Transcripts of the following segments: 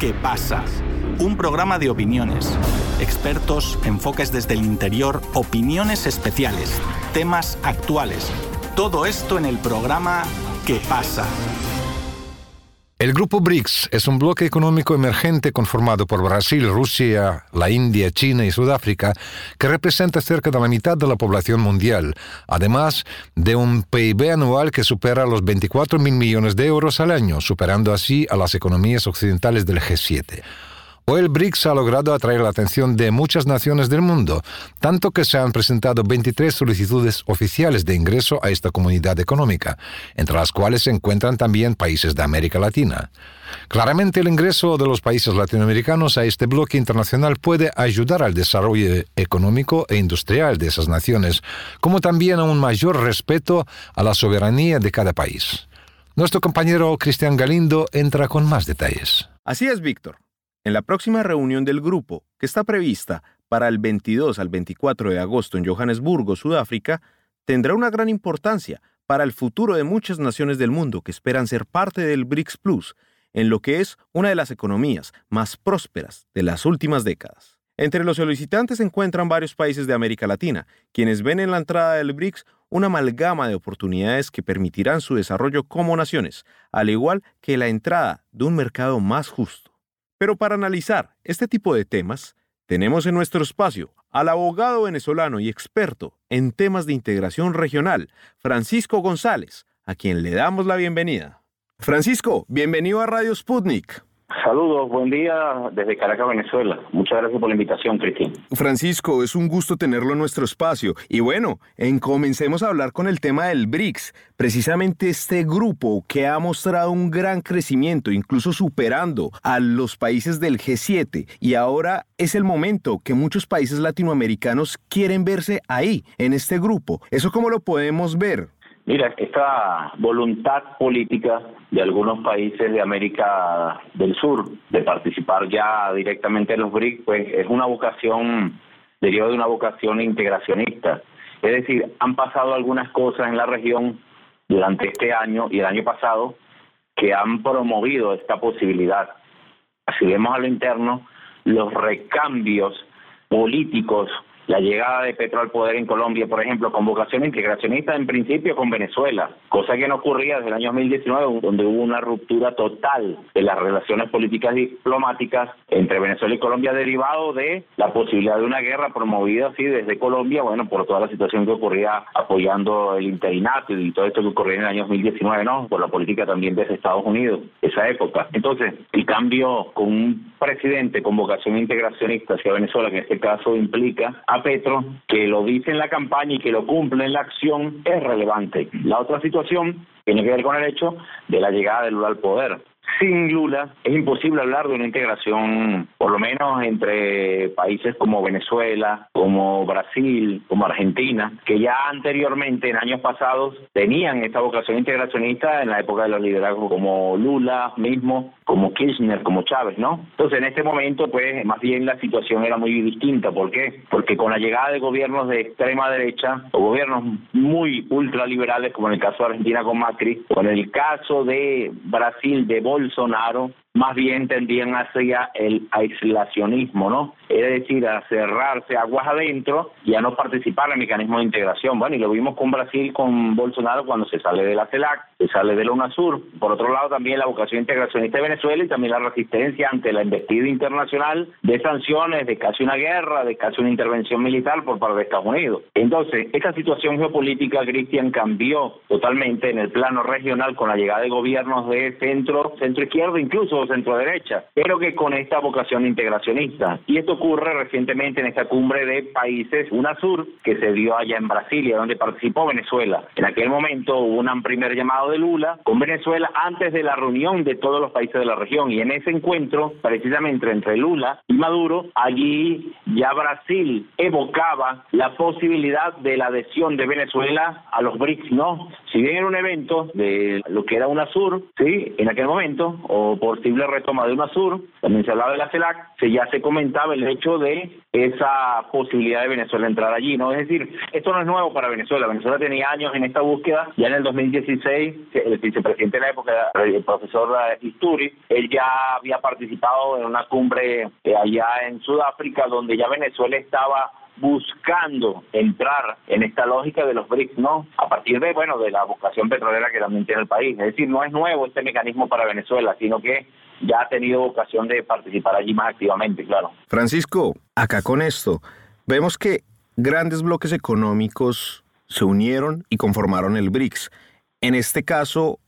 ¿Qué pasa? Un programa de opiniones, expertos, enfoques desde el interior, opiniones especiales, temas actuales. Todo esto en el programa ¿Qué pasa? El grupo BRICS es un bloque económico emergente conformado por Brasil, Rusia, la India, China y Sudáfrica, que representa cerca de la mitad de la población mundial, además de un PIB anual que supera los 24 mil millones de euros al año, superando así a las economías occidentales del G7. El BRICS ha logrado atraer la atención de muchas naciones del mundo, tanto que se han presentado 23 solicitudes oficiales de ingreso a esta comunidad económica, entre las cuales se encuentran también países de América Latina. Claramente el ingreso de los países latinoamericanos a este bloque internacional puede ayudar al desarrollo económico e industrial de esas naciones, como también a un mayor respeto a la soberanía de cada país. Nuestro compañero Cristian Galindo entra con más detalles. Así es, Víctor. En la próxima reunión del grupo, que está prevista para el 22 al 24 de agosto en Johannesburgo, Sudáfrica, tendrá una gran importancia para el futuro de muchas naciones del mundo que esperan ser parte del BRICS Plus, en lo que es una de las economías más prósperas de las últimas décadas. Entre los solicitantes se encuentran varios países de América Latina, quienes ven en la entrada del BRICS una amalgama de oportunidades que permitirán su desarrollo como naciones, al igual que la entrada de un mercado más justo. Pero para analizar este tipo de temas, tenemos en nuestro espacio al abogado venezolano y experto en temas de integración regional, Francisco González, a quien le damos la bienvenida. Francisco, bienvenido a Radio Sputnik. Saludos, buen día desde Caracas, Venezuela. Muchas gracias por la invitación, Cristian. Francisco, es un gusto tenerlo en nuestro espacio. Y bueno, en comencemos a hablar con el tema del BRICS, precisamente este grupo que ha mostrado un gran crecimiento, incluso superando a los países del G7. Y ahora es el momento que muchos países latinoamericanos quieren verse ahí, en este grupo. ¿Eso cómo lo podemos ver? Mira, esta voluntad política de algunos países de América del Sur de participar ya directamente en los BRICS, pues es una vocación, deriva de una vocación integracionista. Es decir, han pasado algunas cosas en la región durante este año y el año pasado que han promovido esta posibilidad. Si vemos a lo interno, los recambios políticos la llegada de Petro al poder en Colombia, por ejemplo, con vocación integracionista en principio con Venezuela, cosa que no ocurría desde el año 2019, donde hubo una ruptura total de las relaciones políticas diplomáticas entre Venezuela y Colombia derivado de la posibilidad de una guerra promovida así desde Colombia, bueno, por toda la situación que ocurría apoyando el interinato y todo esto que ocurría en el año 2019, ¿no? Por la política también desde Estados Unidos, esa época. Entonces, el cambio con un presidente con vocación integracionista hacia Venezuela, que en este caso implica Petro, que lo dice en la campaña y que lo cumple en la acción, es relevante. La otra situación tiene que ver con el hecho de la llegada de Lula al poder. Sin Lula es imposible hablar de una integración, por lo menos entre países como Venezuela, como Brasil, como Argentina, que ya anteriormente, en años pasados, tenían esta vocación integracionista en la época de los liderazgos como Lula mismo, como Kirchner, como Chávez, ¿no? Entonces, en este momento, pues, más bien la situación era muy distinta. ¿Por qué? Porque con la llegada de gobiernos de extrema derecha o gobiernos muy ultraliberales, como en el caso de Argentina con Macri, con el caso de Brasil de Bolsonaro, Bolsonaro más bien tendían hacia el aislacionismo, ¿no? Es decir, a cerrarse aguas adentro y a no participar en el mecanismo de integración. Bueno, y lo vimos con Brasil, con Bolsonaro, cuando se sale de la CELAC, se sale de la UNASUR. Por otro lado, también la vocación integracionista de Venezuela y también la resistencia ante la embestida internacional de sanciones, de casi una guerra, de casi una intervención militar por parte de Estados Unidos. Entonces, esta situación geopolítica, Cristian, cambió totalmente en el plano regional con la llegada de gobiernos de centro, centro izquierdo, incluso centro derecha, pero que con esta vocación integracionista. Y esto ocurre recientemente en esta cumbre de países UNASUR que se dio allá en Brasilia, donde participó Venezuela. En aquel momento hubo un primer llamado de Lula con Venezuela antes de la reunión de todos los países de la región y en ese encuentro, precisamente entre Lula y Maduro, allí ya Brasil evocaba la posibilidad de la adhesión de Venezuela a los BRICS, ¿no? Si bien era un evento de lo que era UNASUR, sí, en aquel momento, o posible retoma de UNASUR, también se hablaba de la CELAC, se ya se comentaba el hecho de esa posibilidad de Venezuela entrar allí, ¿no? Es decir, esto no es nuevo para Venezuela, Venezuela tenía años en esta búsqueda, ya en el 2016 el vicepresidente de la época, el profesor Isturi, él ya había participado en una cumbre eh, allá en Sudáfrica donde ya Venezuela estaba buscando entrar en esta lógica de los BRICS, ¿no? A partir de, bueno, de la vocación petrolera que también tiene el país. Es decir, no es nuevo este mecanismo para Venezuela, sino que ya ha tenido vocación de participar allí más activamente, claro. Francisco, acá con esto, vemos que grandes bloques económicos se unieron y conformaron el BRICS. En este caso,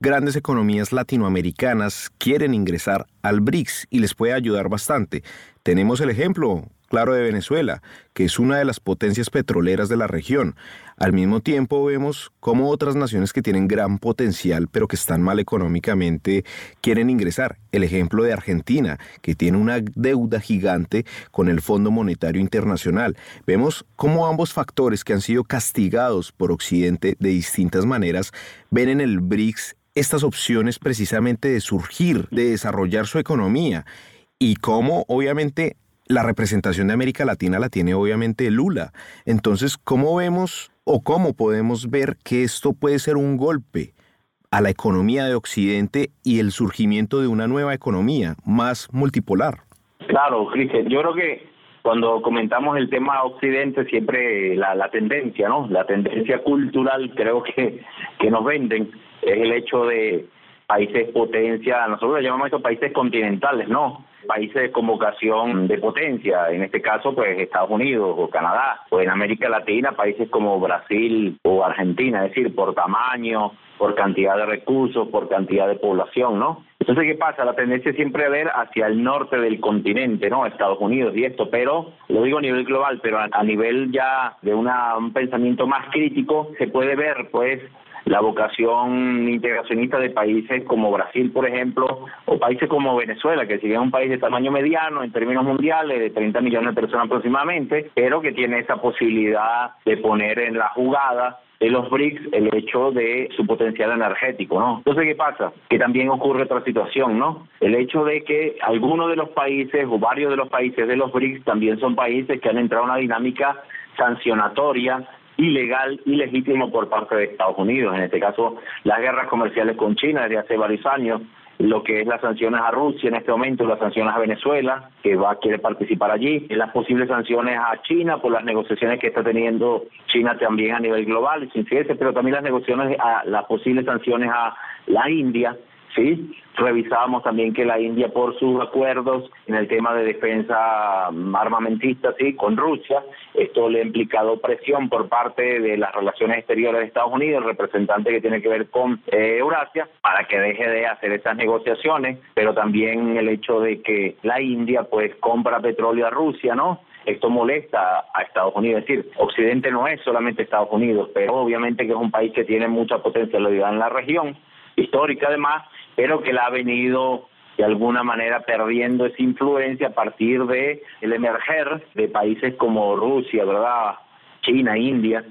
grandes economías latinoamericanas quieren ingresar al BRICS y les puede ayudar bastante. Tenemos el ejemplo, claro, de Venezuela, que es una de las potencias petroleras de la región. Al mismo tiempo vemos cómo otras naciones que tienen gran potencial pero que están mal económicamente quieren ingresar. El ejemplo de Argentina, que tiene una deuda gigante con el Fondo Monetario Internacional. Vemos cómo ambos factores que han sido castigados por Occidente de distintas maneras ven en el BRICS estas opciones precisamente de surgir, de desarrollar su economía y cómo obviamente la representación de América Latina la tiene obviamente Lula. Entonces, ¿cómo vemos o cómo podemos ver que esto puede ser un golpe a la economía de Occidente y el surgimiento de una nueva economía más multipolar? Claro, Cristian, yo creo que cuando comentamos el tema Occidente, siempre la, la tendencia, ¿no? La tendencia cultural, creo que, que nos venden, es el hecho de países potencia, nosotros le llamamos estos países continentales, ¿no? Países con vocación de potencia, en este caso pues Estados Unidos o Canadá, o en América Latina países como Brasil o Argentina, es decir, por tamaño, por cantidad de recursos, por cantidad de población, ¿no? Entonces, ¿qué pasa? La tendencia es siempre ver hacia el norte del continente, ¿no? Estados Unidos y esto, pero lo digo a nivel global, pero a, nivel ya de una, un pensamiento más crítico, se puede ver, pues, la vocación integracionista de países como Brasil, por ejemplo, o países como Venezuela, que sigue un país de tamaño mediano en términos mundiales, de 30 millones de personas aproximadamente, pero que tiene esa posibilidad de poner en la jugada de los BRICS el hecho de su potencial energético, ¿no? Entonces, ¿qué pasa? Que también ocurre otra situación, ¿no? El hecho de que algunos de los países o varios de los países de los BRICS también son países que han entrado en una dinámica sancionatoria ilegal, ilegítimo por parte de Estados Unidos. En este caso, las guerras comerciales con China desde hace varios años, lo que es las sanciones a Rusia en este momento, las sanciones a Venezuela, que va quiere participar allí, las posibles sanciones a China por las negociaciones que está teniendo China también a nivel global, sin pero también las negociaciones a las posibles sanciones a la India ¿sí? Revisábamos también que la India, por sus acuerdos en el tema de defensa armamentista, ¿sí? Con Rusia, esto le ha implicado presión por parte de las relaciones exteriores de Estados Unidos, el representante que tiene que ver con eh, Eurasia, para que deje de hacer estas negociaciones, pero también el hecho de que la India, pues, compra petróleo a Rusia, ¿no? esto molesta a Estados Unidos. Es decir, Occidente no es solamente Estados Unidos, pero obviamente que es un país que tiene mucha potencialidad en la región, histórica además, pero que la ha venido de alguna manera perdiendo esa influencia a partir de el emerger de países como Rusia, ¿verdad? China, India.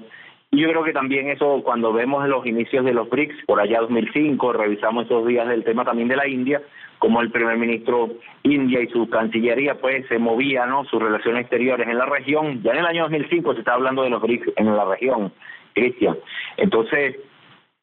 Y yo creo que también eso, cuando vemos los inicios de los BRICS, por allá 2005, revisamos esos días del tema también de la India, como el primer ministro India y su cancillería pues se movía, ¿no? Sus relaciones exteriores en la región. Ya en el año 2005 se está hablando de los BRICS en la región, Cristian. Entonces,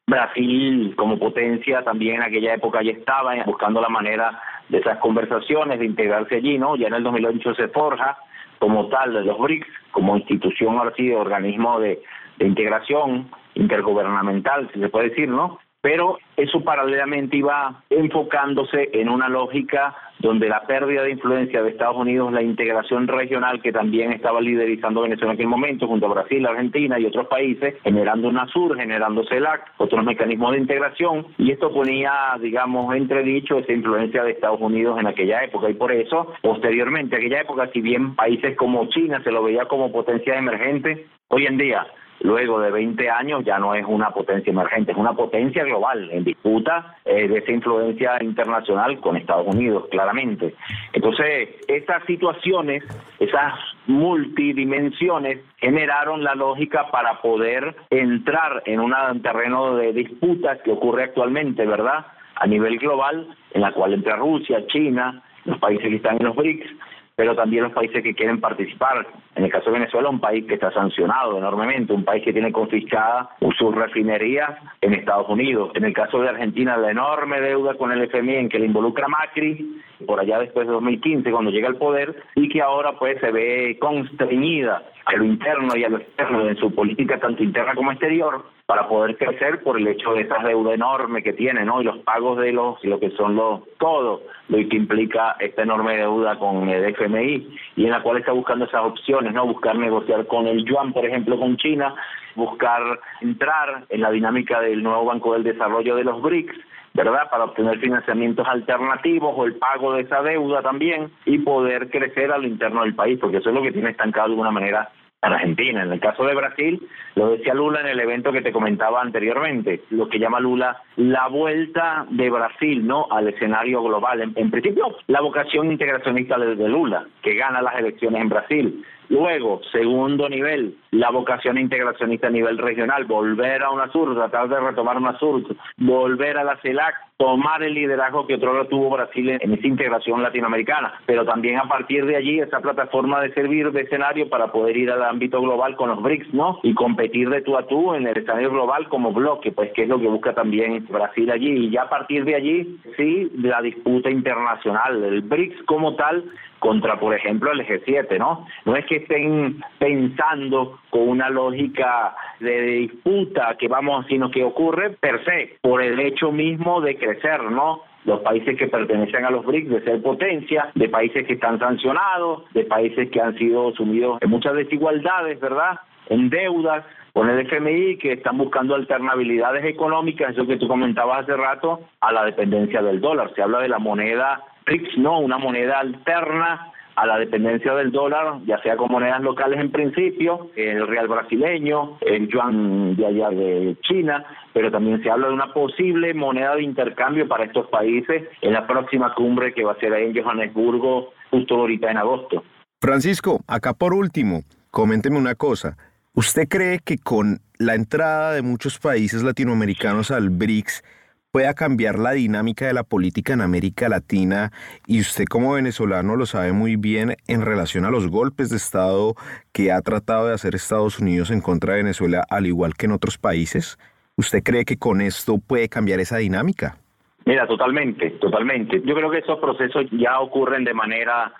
Brasil como potencia también en aquella época ya estaba buscando la manera de esas conversaciones, de integrarse allí, ¿no? Ya en el 2008 se forja como tal de los BRICS, como institución así de organismo de, de integración intergubernamental, si se puede decir, ¿no? Pero eso paralelamente iba enfocándose en una lógica donde la pérdida de influencia de Estados Unidos, la integración regional que también estaba liderizando Venezuela en aquel momento, junto a Brasil, Argentina y otros países, generando una SUR, generando CELAC, otros mecanismos de integración, y esto ponía, digamos, entredicho esa influencia de Estados Unidos en aquella época, y por eso, posteriormente, aquella época, si bien países como China se lo veía como potencia emergente, hoy en día luego de 20 años ya no es una potencia emergente, es una potencia global en disputa eh, de esa influencia internacional con Estados Unidos, claramente. Entonces, estas situaciones, esas multidimensiones, generaron la lógica para poder entrar en un terreno de disputa que ocurre actualmente, ¿verdad? a nivel global, en la cual entra Rusia, China, los países que están en los BRICS, pero también los países que quieren participar. En el caso de Venezuela, un país que está sancionado enormemente, un país que tiene confiscada sus refinerías en Estados Unidos. En el caso de Argentina, la enorme deuda con el FMI en que le involucra Macri, por allá después de 2015, cuando llega al poder, y que ahora pues se ve constreñida a lo interno y a lo externo en su política tanto interna como exterior para poder crecer por el hecho de esa deuda enorme que tiene, ¿no? Y los pagos de los, lo que son los, todo lo que implica esta enorme deuda con el FMI y en la cual está buscando esas opciones, ¿no? Buscar negociar con el yuan, por ejemplo, con China, buscar entrar en la dinámica del nuevo Banco del Desarrollo de los BRICS, ¿verdad? Para obtener financiamientos alternativos o el pago de esa deuda también y poder crecer a lo interno del país, porque eso es lo que tiene estancado de alguna manera Argentina. En el caso de Brasil, lo decía Lula en el evento que te comentaba anteriormente, lo que llama Lula la vuelta de Brasil no al escenario global. En, principio, la vocación integracionista de Lula, que gana las elecciones en Brasil. Luego, segundo nivel, la vocación integracionista a nivel regional, volver a UNASUR, tratar de retomar UNASUR, volver a la CELAC, tomar el liderazgo que otro tuvo Brasil en, esa integración latinoamericana, pero también a partir de allí esa plataforma de servir de escenario para poder ir al ámbito global con los BRICS, ¿no? Y competir de tú a tú en el escenario global como bloque, pues que es lo que busca también Brasil allí. Y ya a partir de allí, sí, la disputa internacional, el BRICS como tal contra, por ejemplo, el G7, ¿no? No es que estén pensando con una lógica de disputa que vamos, sino que ocurre per se, por el hecho mismo de crecer, ¿no? los países que pertenecen a los BRICS de ser potencia, de países que están sancionados, de países que han sido sumidos en muchas desigualdades, ¿verdad? En deudas, con el FMI que están buscando alternabilidades económicas, eso que tú comentabas hace rato, a la dependencia del dólar. Se habla de la moneda BRICS, no, una moneda alterna a la dependencia del dólar, ya sea con monedas locales en principio, el real brasileño, el yuan de allá de China, pero también se habla de una posible moneda de intercambio para estos países en la próxima cumbre que va a ser ahí en Johannesburgo justo ahorita en agosto. Francisco, acá por último, coménteme una cosa. ¿Usted cree que con la entrada de muchos países latinoamericanos al BRICS, pueda cambiar la dinámica de la política en América Latina y usted como venezolano lo sabe muy bien en relación a los golpes de Estado que ha tratado de hacer Estados Unidos en contra de Venezuela al igual que en otros países. ¿Usted cree que con esto puede cambiar esa dinámica? Mira, totalmente, totalmente. Yo creo que esos procesos ya ocurren de manera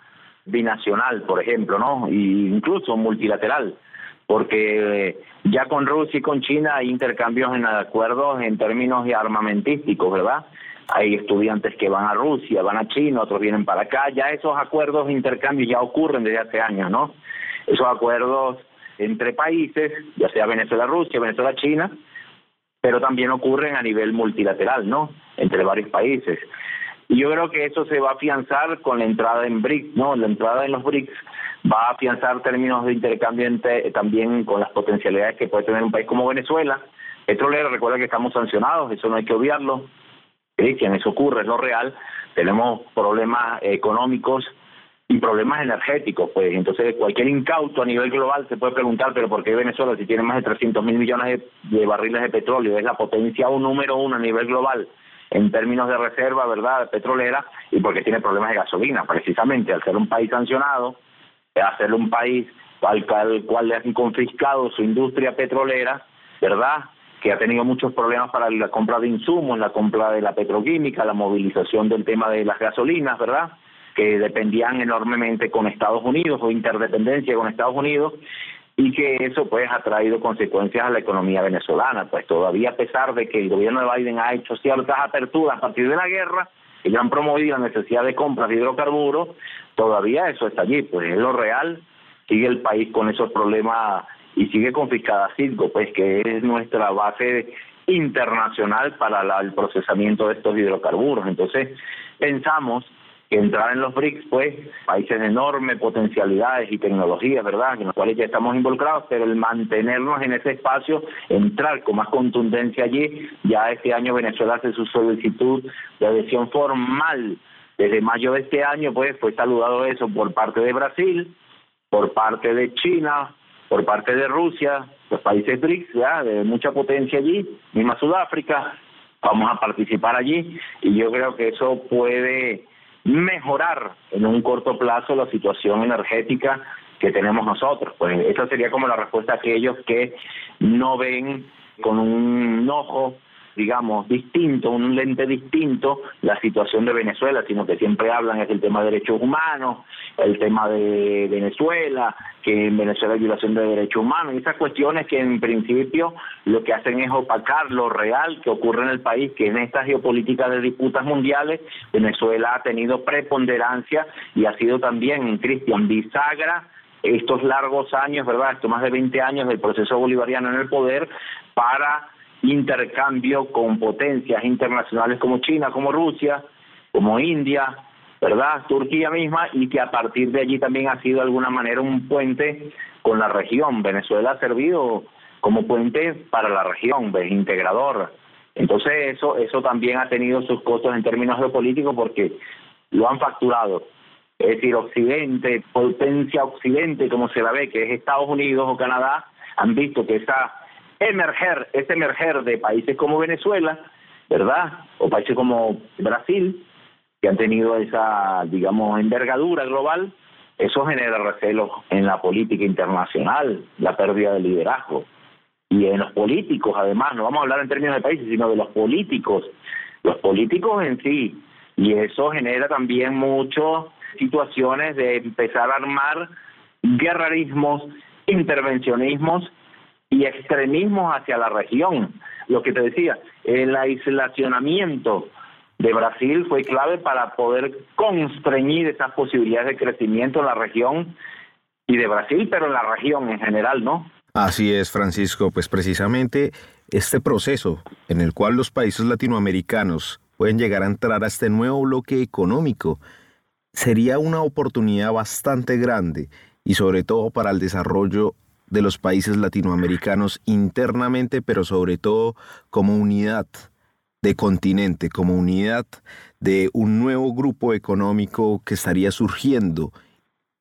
binacional, por ejemplo, ¿no? E incluso multilateral porque ya con Rusia y con China hay intercambios en acuerdos en términos armamentísticos, ¿verdad? Hay estudiantes que van a Rusia, van a China, otros vienen para acá, ya esos acuerdos de intercambio ya ocurren desde hace años, ¿no? Esos acuerdos entre países, ya sea Venezuela-Rusia, Venezuela-China, pero también ocurren a nivel multilateral, ¿no? Entre varios países. Y yo creo que eso se va a afianzar con la entrada en BRICS, ¿no? La entrada en los BRICS va a afianzar términos de intercambio también con las potencialidades que puede tener un país como Venezuela. Petrolero, recuerda que estamos sancionados, eso no hay que obviarlo. Cristian, eso ocurre, es lo real. Tenemos problemas económicos y problemas energéticos, pues entonces cualquier incauto a nivel global se puede preguntar, pero ¿por qué Venezuela si tiene más de 300 mil millones de, de barriles de petróleo, es la potencia un número uno a nivel global en términos de reserva, ¿verdad?, petrolera, y porque tiene problemas de gasolina, precisamente al ser un país sancionado, hacer un país al cual, le han confiscado su industria petrolera, ¿verdad? que ha tenido muchos problemas para la compra de insumos, la compra de la petroquímica, la movilización del tema de las gasolinas, ¿verdad? Que dependían enormemente con Estados Unidos o interdependencia con Estados Unidos y que eso pues ha traído consecuencias a la economía venezolana. Pues todavía a pesar de que el gobierno de Biden ha hecho ciertas aperturas a partir de la guerra, ya han promovido la necesidad de compras de hidrocarburos, todavía eso está allí, pues es lo real, sigue el país con esos problemas y sigue confiscada Citgo, pues que es nuestra base internacional para el procesamiento de estos hidrocarburos. Entonces, pensamos que entrar en los BRICS, pues, países de enorme potencialidades y tecnologías, ¿verdad?, en los cuales ya estamos involucrados, pero el mantenernos en ese espacio, entrar con más contundencia allí, ya este año Venezuela hace su solicitud de adhesión formal. Desde mayo de este año, pues, fue saludado eso por parte de Brasil, por parte de China, por parte de Rusia, los países BRICS, ¿ya? de mucha potencia allí, misma Sudáfrica, vamos a participar allí y yo creo que eso puede mejorar en un corto plazo la situación energética que tenemos nosotros. Pues esa sería como la respuesta a aquellos que no ven con un ojo digamos, distinto, un lente distinto la situación de Venezuela, sino que siempre hablan es el tema de derechos humanos, el tema de Venezuela, que en Venezuela hay violación de derechos humanos, y esas cuestiones que en principio lo que hacen es opacar lo real que ocurre en el país, que en esta geopolítica de disputas mundiales Venezuela ha tenido preponderancia y ha sido también, Cristian, bisagra estos largos años, ¿verdad? Estos más de 20 años del proceso bolivariano en el poder para intercambio con potencias internacionales como China, como Rusia, como India, ¿verdad? Turquía misma, y que a partir de allí también ha sido de alguna manera un puente con la región. Venezuela ha servido como puente para la región, ¿ves? integrador. Entonces eso, eso también ha tenido sus costos en términos geopolíticos porque lo han facturado. Es decir, Occidente, potencia Occidente, como se la ve, que es Estados Unidos o Canadá, han visto que esa emerger, ese emerger de países como Venezuela, ¿verdad? O países como Brasil, que han tenido esa, digamos, envergadura global, eso genera recelos en la política internacional, la pérdida de liderazgo. Y en los políticos, además, no vamos a hablar en términos de países, sino de los políticos, los políticos en sí. Y eso genera también muchas situaciones de empezar a armar guerrarismos, intervencionismos y extremismos hacia la región. Lo que te decía, el aislacionamiento de Brasil fue clave para poder constreñir esas posibilidades de crecimiento en la región y de Brasil, pero en la región en general, ¿no? Así es, Francisco, pues precisamente este proceso en el cual los países latinoamericanos pueden llegar a entrar a este nuevo bloque económico sería una oportunidad bastante grande y sobre todo para el desarrollo de los países latinoamericanos internamente, pero sobre todo como unidad de continente, como unidad de un nuevo grupo económico que estaría surgiendo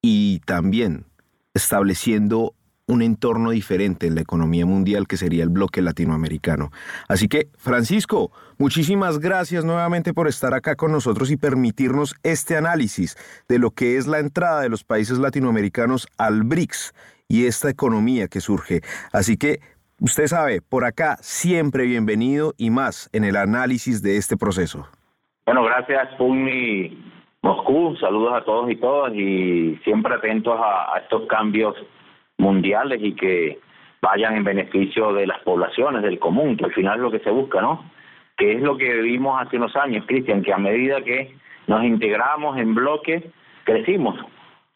y también estableciendo un entorno diferente en la economía mundial que sería el bloque latinoamericano. Así que, Francisco, muchísimas gracias nuevamente por estar acá con nosotros y permitirnos este análisis de lo que es la entrada de los países latinoamericanos al BRICS y esta economía que surge. Así que usted sabe, por acá siempre bienvenido y más en el análisis de este proceso. Bueno, gracias Pumi Moscú, saludos a todos y todas y siempre atentos a, estos cambios mundiales y que vayan en beneficio de las poblaciones, del común, que al final es lo que se busca, ¿no? Que es lo que vivimos hace unos años, Cristian, que a medida que nos integramos en bloque, crecimos.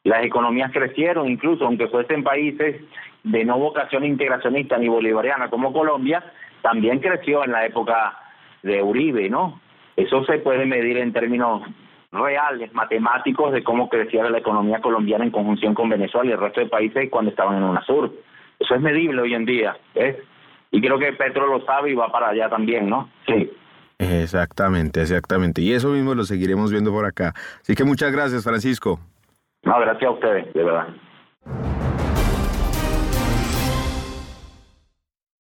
Las economías crecieron, incluso aunque fuesen países de no vocación integracionista ni bolivariana como Colombia, también creció en la época de Uribe, ¿no? Eso se puede medir en términos reales, matemáticos, de cómo crecía la economía colombiana en conjunción con Venezuela y el resto de países cuando estaban en UNASUR. Eso es medible hoy en día, ¿ves? Y creo que Petro lo sabe y va para allá también, ¿no? Sí. Exactamente, exactamente. Y eso mismo lo seguiremos viendo por acá. Así que muchas gracias, Francisco. No, gracias a ustedes, de verdad.